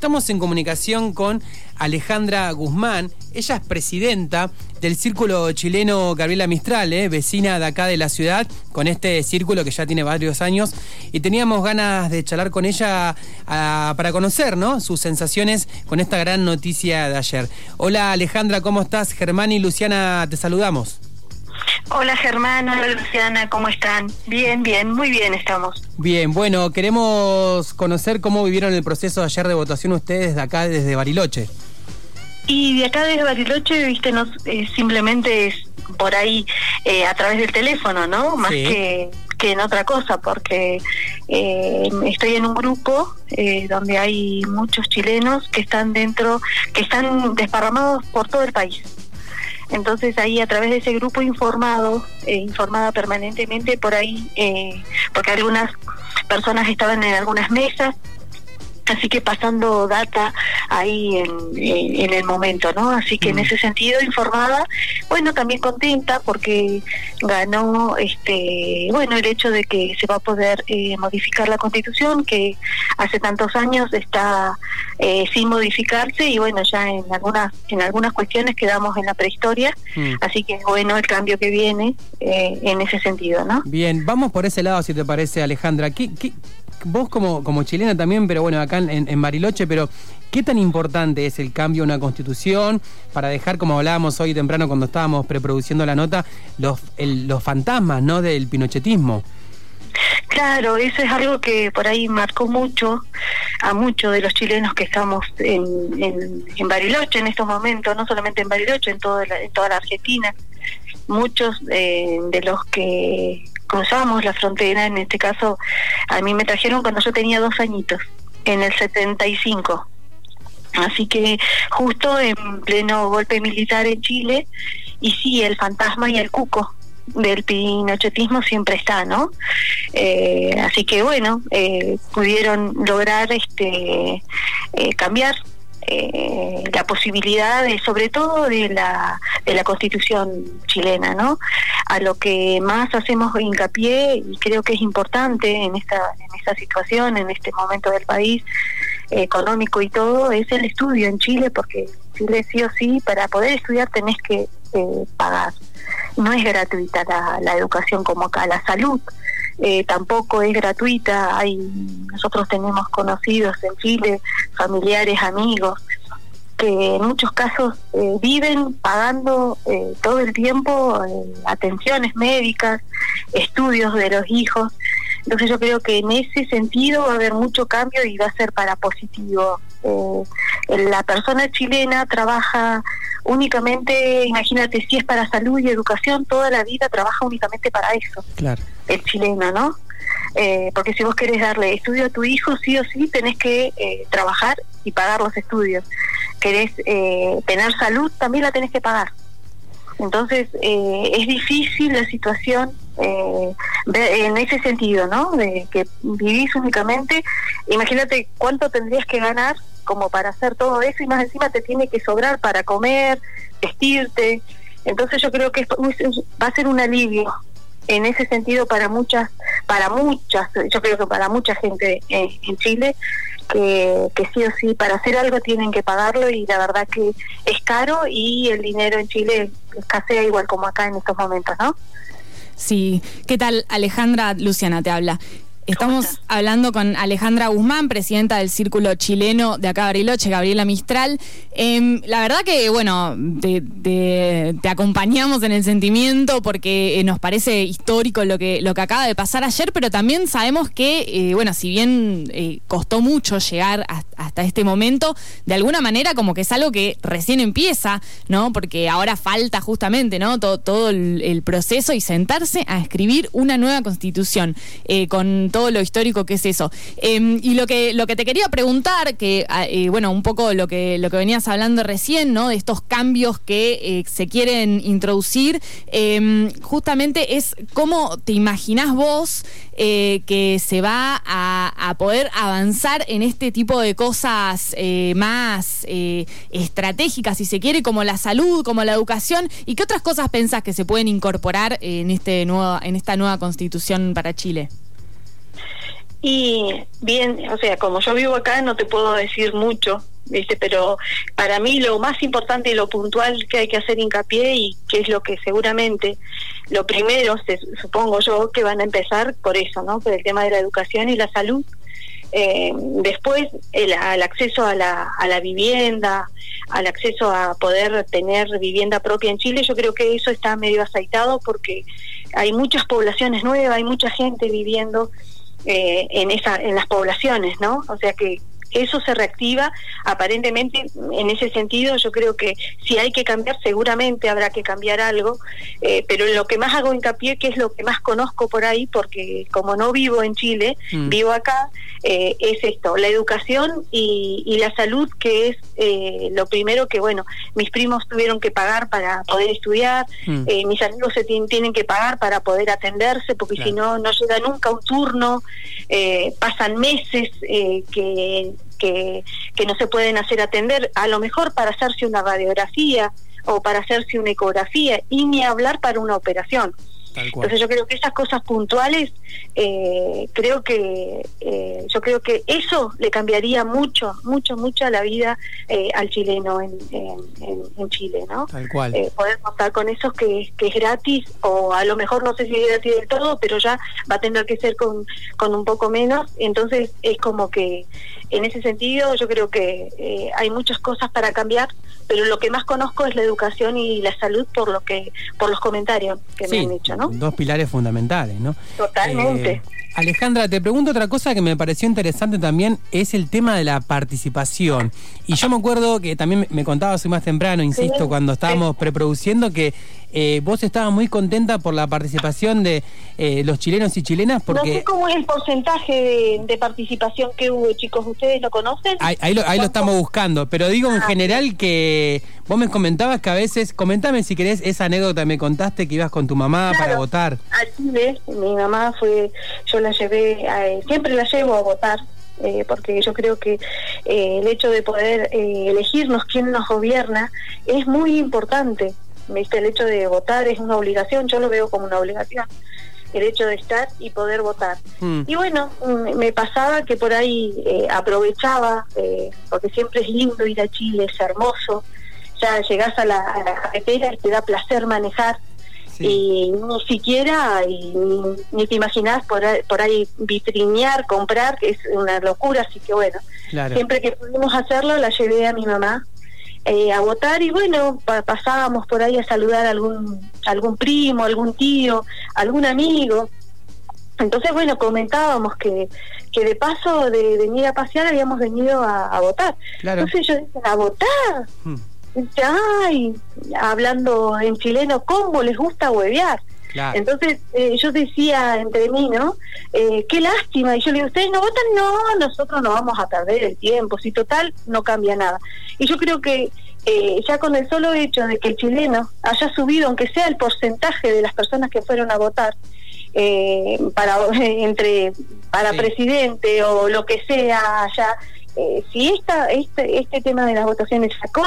Estamos en comunicación con Alejandra Guzmán. Ella es presidenta del Círculo Chileno Gabriela Mistral, ¿eh? vecina de acá de la ciudad, con este círculo que ya tiene varios años. Y teníamos ganas de charlar con ella ah, para conocer ¿no? sus sensaciones con esta gran noticia de ayer. Hola Alejandra, ¿cómo estás? Germán y Luciana, te saludamos. Hola Germán, hola Luciana, ¿cómo están? Bien, bien, muy bien estamos. Bien, bueno, queremos conocer cómo vivieron el proceso de ayer de votación ustedes de acá, desde Bariloche. Y de acá desde Bariloche, viste, no, eh, simplemente es por ahí eh, a través del teléfono, ¿no? Más que, que en otra cosa, porque eh, estoy en un grupo donde hay muchos chilenos que están dentro, que están desparramados por todo el país. Entonces ahí a través de ese grupo informado, eh, informada permanentemente por ahí, eh, porque algunas personas estaban en algunas mesas así que pasando data ahí en, en, el momento, ¿no? Así que en mm. ese sentido informada, bueno, también contenta porque ganó, este, bueno, el hecho de que se va a poder eh, modificar la Constitución que hace tantos años está eh, sin modificarse y bueno, ya en algunas en algunas cuestiones quedamos en la prehistoria, mm. así que bueno el cambio que viene eh, en ese sentido, ¿no? Bien, vamos por ese lado si te parece, Alejandra. ¿Qué, qué vos como, como chilena también, pero bueno, acá en, en, Bariloche, pero ¿qué tan importante es el cambio de una constitución para dejar, como hablábamos hoy temprano cuando estábamos preproduciendo la nota, los, los fantasmas ¿no? del pinochetismo? Claro, eso es algo que por ahí marcó mucho a muchos de los chilenos que estamos en, en, Bariloche en estos momentos, no solamente en Bariloche, en, toda la, en toda la Argentina. Muchos eh, de los que cruzamos la frontera, en este caso a mí me trajeron cuando yo tenía dos añitos, en el 75. Así que justo en pleno golpe militar en Chile, y sí, el fantasma y el cuco del pinochetismo siempre está, ¿no? Eh, así que bueno, eh, pudieron lograr este eh, cambiar eh, la posibilidad de, sobre todo de la, de la constitución chilena, ¿no? A lo que más hacemos hincapié y creo que es importante en esta, en esta situación, en este momento del país económico y todo, es el estudio en Chile, porque Chile sí o sí, para poder estudiar tenés que eh, pagar. No es gratuita la, la educación como acá, la salud eh, tampoco es gratuita. Hay, nosotros tenemos conocidos en Chile, familiares, amigos, que en muchos casos eh, viven pagando eh, todo el tiempo atenciones médicas, estudios de los hijos. Entonces yo creo que en ese sentido va a haber mucho cambio y va a ser para positivo. la persona chilena trabaja únicamente, imagínate, si es para salud y educación, toda la vida trabaja únicamente para eso. Claro. El chileno, ¿no? Eh, porque si vos querés darle estudio a tu hijo, sí o sí tenés que eh, trabajar y pagar los estudios. Querés eh, tener salud, también la tenés que pagar. Entonces, es difícil la situación en ese sentido, ¿no? De que vivís únicamente, imagínate cuánto tendrías que ganar como para hacer todo eso y más encima te tiene que sobrar para comer, vestirte. Entonces yo creo que va a ser un alivio en ese sentido para muchas, para muchas, yo creo que para mucha gente en, Chile, que, sí o sí para hacer algo tienen que pagarlo y la verdad que es caro y el dinero en Chile escasea igual como acá en estos momentos, ¿no? Sí, ¿qué tal Alejandra? Luciana te habla. Estamos hablando con Alejandra Guzmán, presidenta del Círculo Chileno de acá Bariloche, Gabriela Mistral. Em, la verdad que, bueno, te, acompañamos en el sentimiento porque eh, nos parece histórico lo que, lo que acaba de pasar ayer, pero también sabemos que, eh, bueno, si bien eh, costó mucho llegar hasta este momento, de alguna manera como que es algo que recién empieza, ¿no? Porque ahora falta justamente, ¿no? Todo, todo el, proceso y sentarse a escribir una nueva constitución con todo lo histórico que es eso. Em, y lo que, lo que te quería preguntar, que ah, eh, bueno, un poco lo que, lo que venías hablando recién, ¿no? De estos cambios que eh, se quieren introducir, em, justamente es cómo te imaginás vos eh, que se va a, poder avanzar en este tipo de cosas más estratégicas, si se quiere, como la salud, como la educación, y qué otras cosas pensás que se pueden incorporar en este nuevo, en esta nueva constitución para Chile. Y bien, o sea, como yo vivo acá no te puedo decir mucho, ¿viste? pero para mí lo más importante y lo puntual que hay que hacer hincapié y que es lo que seguramente lo primero, supongo yo, que van a empezar por eso, ¿no? Por el tema de la educación y la salud. Eh, después, el, acceso a la, a la vivienda, al acceso a poder tener vivienda propia en Chile, yo creo que eso está medio aceitado porque hay muchas poblaciones nuevas, hay mucha gente viviendo eh, en, esa, en las poblaciones, ¿no? O sea que eso se reactiva aparentemente en ese sentido yo creo que si hay que cambiar seguramente habrá que cambiar algo eh, pero lo que más hago hincapié que es lo que más conozco por ahí porque como no vivo en Chile mm. vivo acá eh, es esto la educación y, la salud que es eh, lo primero que bueno mis primos tuvieron que pagar para poder estudiar mm. mis amigos se tienen que pagar para poder atenderse porque si no no llega nunca un turno pasan meses que que, no se pueden hacer atender, a lo mejor para hacerse una radiografía o para hacerse una ecografía y ni hablar para una operación. Entonces yo creo que esas cosas puntuales, eh, creo que eh, yo creo que eso le cambiaría mucho, mucho, mucho a la vida eh, al chileno en, en, Chile, ¿no? Tal cual. poder contar con eso que, que es gratis o a lo mejor no sé si es gratis del todo, pero ya va a tener que ser con, con un poco menos. Entonces es como que en ese sentido yo creo que hay muchas cosas para cambiar pero lo que más conozco es la educación y la salud por lo que por los comentarios que me han dicho, ¿no? Dos pilares fundamentales, ¿no? Totalmente. Eh, Alejandra, te pregunto otra cosa que me pareció interesante también, es el tema de la participación. Y yo me acuerdo que también me contabas más temprano, insisto, cuando estábamos preproduciendo, que eh, vos estabas muy contenta por la participación de eh, los chilenos y chilenas porque... No sé cómo es el porcentaje de, participación que hubo, chicos, ¿ustedes lo conocen? Ahí, lo, estamos buscando, pero digo en ah, general que vos me comentabas que a veces, comentame si querés esa anécdota me contaste que ibas con tu mamá para votar. Así ves, mi mamá fue, yo la llevé, siempre la llevo a votar. Eh, porque yo creo que el hecho de poder elegirnos quién nos gobierna es muy importante ¿viste? El hecho de votar es una obligación, yo lo veo como una obligación, el hecho de estar y poder votar. Hmm. Y bueno, mm, me pasaba que por ahí eh, aprovechaba, eh, porque siempre es lindo ir a Chile, es hermoso, ya llegás a la, carretera y te da placer manejar. Y ni siquiera, y, ni, te imaginás por, por ahí vitrinear, comprar, que es una locura, así que bueno, siempre que pudimos hacerlo la llevé a mi mamá eh, a votar y bueno, pasábamos por ahí a saludar a algún, algún primo, algún tío, algún amigo. Entonces, bueno, comentábamos que, que de paso de venir a pasear habíamos venido a, votar. Entonces yo decía, ¿a votar? Hmm. ay, hablando en chileno, ¿cómo les gusta huevear? Entonces eh, yo decía entre mí, ¿no? Eh, qué lástima. Y yo le digo, ¿ustedes no votan? No, nosotros no vamos a perder el tiempo. Si total, no cambia nada. Y yo creo que eh, ya con el solo hecho de que el chileno haya subido, aunque sea el porcentaje de las personas que fueron a votar, para entre para presidente o lo que sea allá, si esta, este, este tema de las votaciones sacó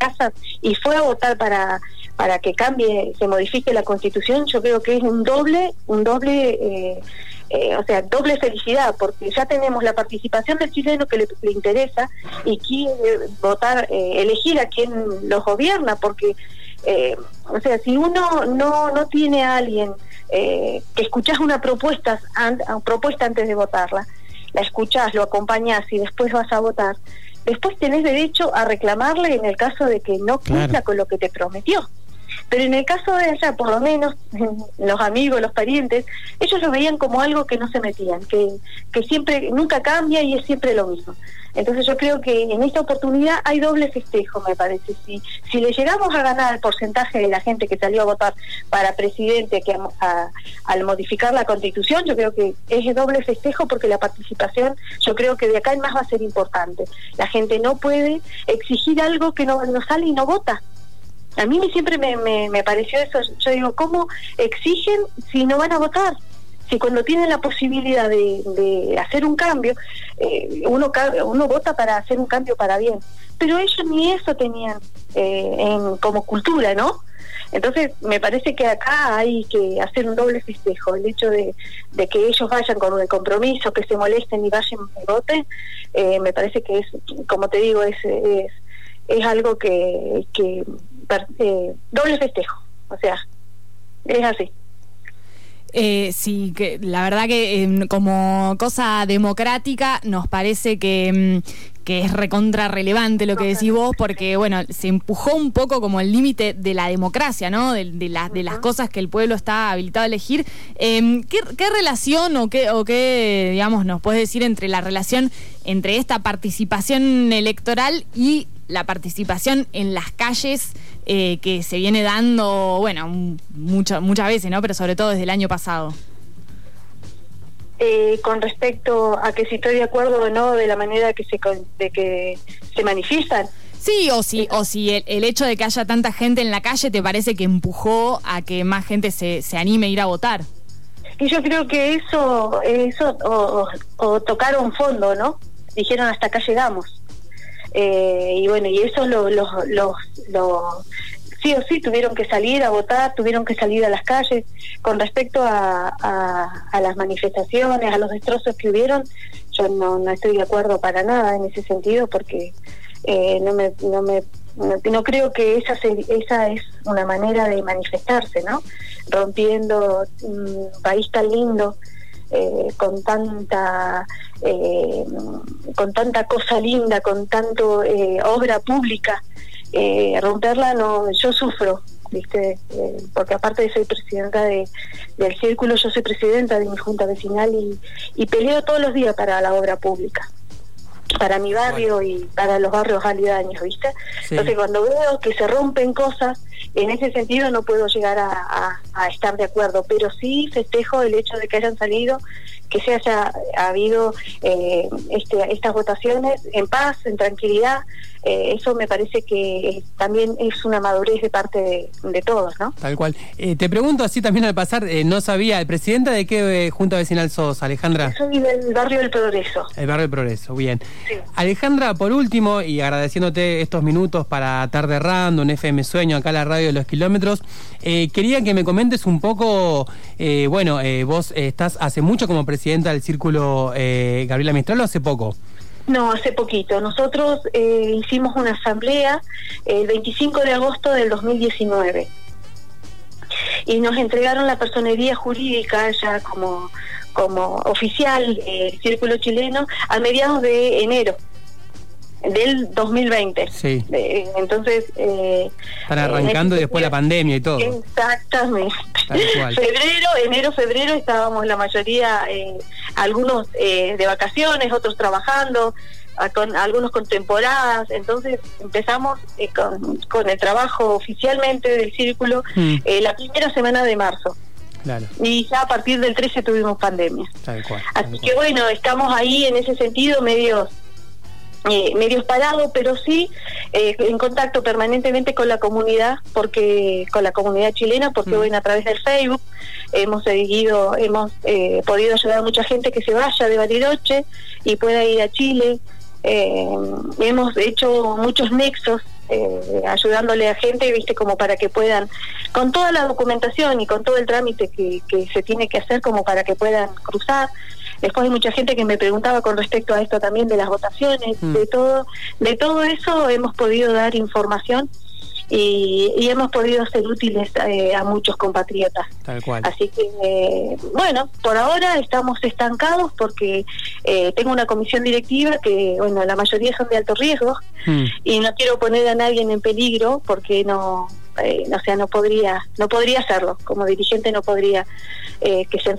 casa y fue a votar para para que cambie, se modifique la constitución, yo creo que es un doble, un doble, eh, eh, o sea, doble felicidad, porque ya tenemos la participación del chileno que le, interesa y quiere votar, eh, elegir a quien los gobierna, porque, o sea, si uno no, no tiene a alguien que escuchas una propuesta, propuesta antes de votarla, la escuchás, lo acompañás y después vas a votar, después tenés derecho a reclamarle en el caso de que no cumpla con lo que te prometió. Pero en el caso de ella, por lo menos, los amigos, los parientes, ellos lo veían como algo que no se metían, que, que siempre, nunca cambia y es siempre lo mismo. Entonces yo creo que en esta oportunidad hay doble festejo, me parece. Si, si le llegamos a ganar el porcentaje de la gente que salió a votar para presidente que al modificar la constitución, yo creo que es doble festejo porque la participación, yo creo que de acá en más va a ser importante. La gente no puede exigir algo que no, no sale y no vota. A mí siempre me, me, pareció eso. Yo digo, ¿cómo exigen si no van a votar? Si cuando tienen la posibilidad de, hacer un cambio, eh, uno, uno vota para hacer un cambio para bien. Pero ellos ni eso tenían eh, en, como cultura, ¿no? Entonces, me parece que acá hay que hacer un doble festejo. El hecho de, que ellos vayan con el compromiso, que se molesten y vayan y voten, eh, me parece que es, como te digo, es, es, es algo que, que eh, doble festejo. O sea, es así. Eh, sí, que la verdad que em, como cosa democrática nos parece que, mm, que es recontra relevante lo que decís vos, porque bueno, se empujó un poco como el límite de la democracia, ¿no? De, de, de las cosas que el pueblo está habilitado a elegir. Em, ¿qué, ¿qué, relación o qué, o qué, digamos, nos puedes decir entre la relación entre esta participación electoral y la participación en las calles eh, que se viene dando, bueno, muchas muchas veces, ¿no? Pero sobre todo desde el año pasado. Eh, con respecto a que si estoy de acuerdo o no de la manera que se de que se manifiestan. Sí, o si, o si el, hecho de que haya tanta gente en la calle te parece que empujó a que más gente se, se anime a ir a votar. Y yo creo que eso, eso o, o tocaron fondo, ¿no? Dijeron hasta acá llegamos. Eh, y bueno, y eso los, los, los, sí o sí tuvieron que salir a votar, tuvieron que salir a las calles. Con respecto a, a, las manifestaciones, a los destrozos que hubieron, yo no, no estoy de acuerdo para nada en ese sentido porque eh, no me, no me no, creo que esa esa es una manera de manifestarse, ¿no? Rompiendo un país tan lindo eh, con tanta eh, con tanta cosa linda, con tanto eh, obra pública, romperla no, yo sufro, viste, porque aparte de ser presidenta de, del círculo, yo soy presidenta de mi junta vecinal y peleo todos los días para la obra pública para mi barrio y para los barrios aledaños, ¿viste? Entonces cuando veo que se rompen cosas, en ese sentido no puedo llegar a, estar de acuerdo, pero sí festejo el hecho de que hayan salido, que se haya habido eh, este, estas votaciones en paz, en tranquilidad, eh, eso me parece que también es una madurez de parte de, todos, ¿no? Tal cual. Eh, te pregunto así también al pasar, no sabía, ¿el presidente de qué junta vecinal sos, Alejandra? Soy del barrio del Progreso. El barrio del Progreso, bien. Alejandra, por último, y agradeciéndote estos minutos para Tarde Rando, un FM Sueño, acá la radio de los kilómetros, quería que me comentes un poco, bueno, vos estás hace mucho como presidenta del Círculo Gabriela Mistral o hace poco? No, hace poquito. Nosotros eh, hicimos una asamblea el 25 de agosto del 2019 y nos entregaron la personería jurídica ya como, como oficial del Círculo Chileno a mediados de enero del 2020. Sí. entonces... Eh, Están arrancando y después la pandemia y todo. Exactamente. febrero, enero, febrero estábamos la mayoría, eh, algunos eh, de vacaciones, otros trabajando, con, algunos con temporadas. Entonces empezamos eh, con, con, el trabajo oficialmente del círculo mm. la primera semana de marzo. Claro. Y ya a partir del 13 tuvimos pandemia. Así que bueno, estamos ahí en ese sentido medios eh, medios parados, pero sí eh, en contacto permanentemente con la comunidad, porque con la comunidad chilena, porque mm. a través del Facebook hemos seguido, hemos eh, podido ayudar a mucha gente que se vaya de Bariloche y pueda ir a Chile. hemos hecho muchos nexos ayudándole a gente, viste, como para que puedan, con toda la documentación y con todo el trámite que, que se tiene que hacer, como para que puedan cruzar. Después hay mucha gente que me preguntaba con respecto a esto también de las votaciones, mm. de todo, de todo eso hemos podido dar información y, hemos podido ser útiles eh, a muchos compatriotas. Tal cual. Así que, eh, bueno, por ahora estamos estancados porque eh, tengo una comisión directiva que, bueno, la mayoría son de alto riesgo mm. y no quiero poner a nadie en peligro porque no, o sea, no podría, no podría hacerlo. Como dirigente no podría eh, que se,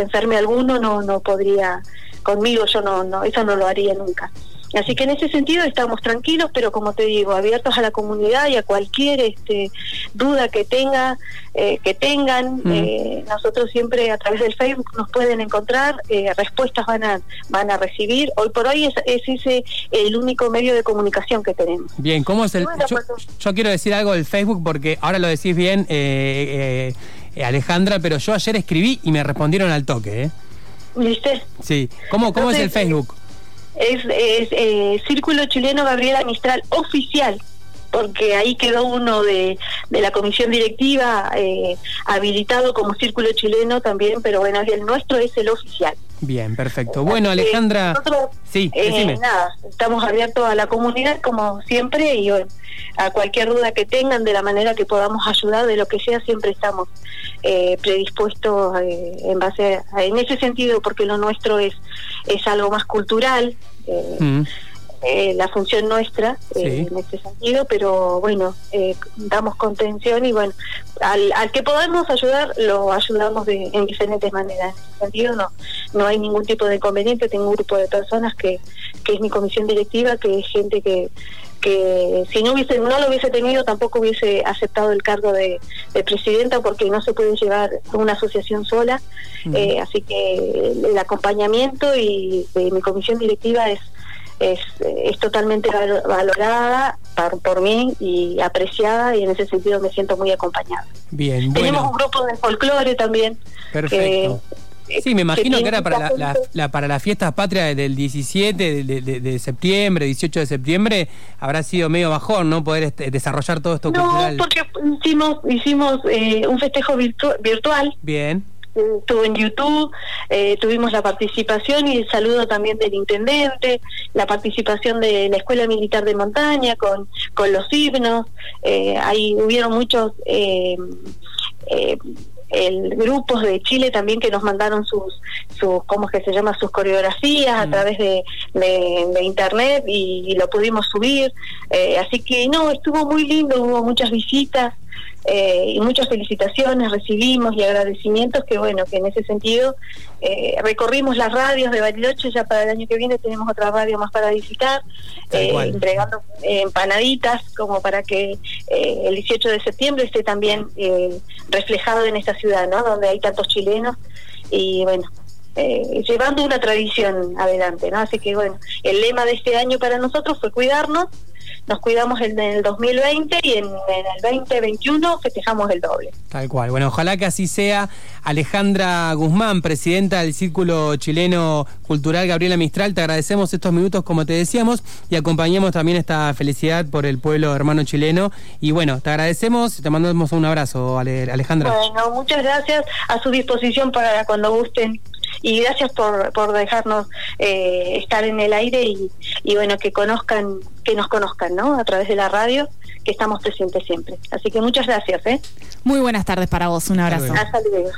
enferme alguno, no, no podría, conmigo yo no, no, eso no lo haría nunca. Así que en ese sentido estamos tranquilos, pero como te digo, abiertos a la comunidad y a cualquier este, duda que tenga, eh, que tengan. Mm. Eh, nosotros siempre a través del Facebook nos pueden encontrar, respuestas van a van a recibir. Hoy por hoy es, ese el único medio de comunicación que tenemos. Bien, ¿cómo es el? yo, quiero decir algo del Facebook porque ahora lo decís bien. Eh, eh, Alejandra, pero yo ayer escribí y me respondieron al toque, ¿eh? ¿Viste? Sí. ¿Cómo, cómo es el Facebook? Es, eh, Círculo Chileno Gabriela Mistral Oficial. porque ahí quedó uno de, de la comisión directiva eh, habilitado como círculo chileno también, pero bueno, el nuestro es el oficial. Bien, perfecto. Bueno, Alejandra, sí, eh, nada, estamos abiertos a la comunidad como siempre y a cualquier duda que tengan de la manera que podamos ayudar, de lo que sea, siempre estamos eh, predispuestos eh, en base a, en ese sentido, porque lo nuestro es es algo más cultural. Mm. Eh, la función nuestra eh, en este sentido, pero bueno, eh, damos contención y bueno, al, al, que podamos ayudar, lo ayudamos de, en diferentes maneras. En ese sentido no, no hay ningún tipo de inconveniente, tengo un grupo de personas que, que es mi comisión directiva, que es gente que que si no hubiese no lo hubiese tenido tampoco hubiese aceptado el cargo de, presidenta porque no se puede llevar una asociación sola. Así que el acompañamiento y de mi comisión directiva es es, es totalmente valorada por, por, mí y apreciada y en ese sentido me siento muy acompañada. Bien, Tenemos un grupo de folclore también. Perfecto. sí, me imagino que, era para la, para las fiestas patrias del 17 de, septiembre, 18 de septiembre, habrá sido medio bajón, ¿no? Poder este, desarrollar todo esto no, porque hicimos, hicimos eh, un festejo virtual. Bien estuvo en YouTube, eh, tuvimos la participación y el saludo también del intendente, la participación de la Escuela Militar de Montaña con, con los himnos, eh, ahí hubieron muchos eh, eh, el grupos de Chile también que nos mandaron sus, sus ¿cómo es que se llama? sus coreografías a mm. través de, de, internet y, lo pudimos subir, eh, así que no, estuvo muy lindo, hubo muchas visitas, eh, y muchas felicitaciones recibimos y agradecimientos que bueno que en ese sentido eh, recorrimos las radios de Bariloche ya para el año que viene tenemos otra radio más para visitar eh, entregando empanaditas como para que el 18 de septiembre esté también reflejado en esta ciudad no donde hay tantos chilenos y bueno llevando una tradición adelante no así que bueno el lema de este año para nosotros fue cuidarnos nos cuidamos en el 2020 y en, el 2021 festejamos el doble. Tal cual. Bueno, ojalá que así sea. Alejandra Guzmán, presidenta del Círculo Chileno Cultural Gabriela Mistral, te agradecemos estos minutos, como te decíamos, y acompañamos también esta felicidad por el pueblo hermano chileno. Y bueno, te agradecemos, te mandamos un abrazo, Alejandra. Bueno, muchas gracias. A su disposición para cuando gusten y gracias por, por dejarnos eh, estar en el aire y, y, bueno, que conozcan, que nos conozcan, ¿no? A través de la radio, que estamos presentes siempre. Así que muchas gracias, ¿eh? Muy buenas tardes para vos, un abrazo. Hasta luego.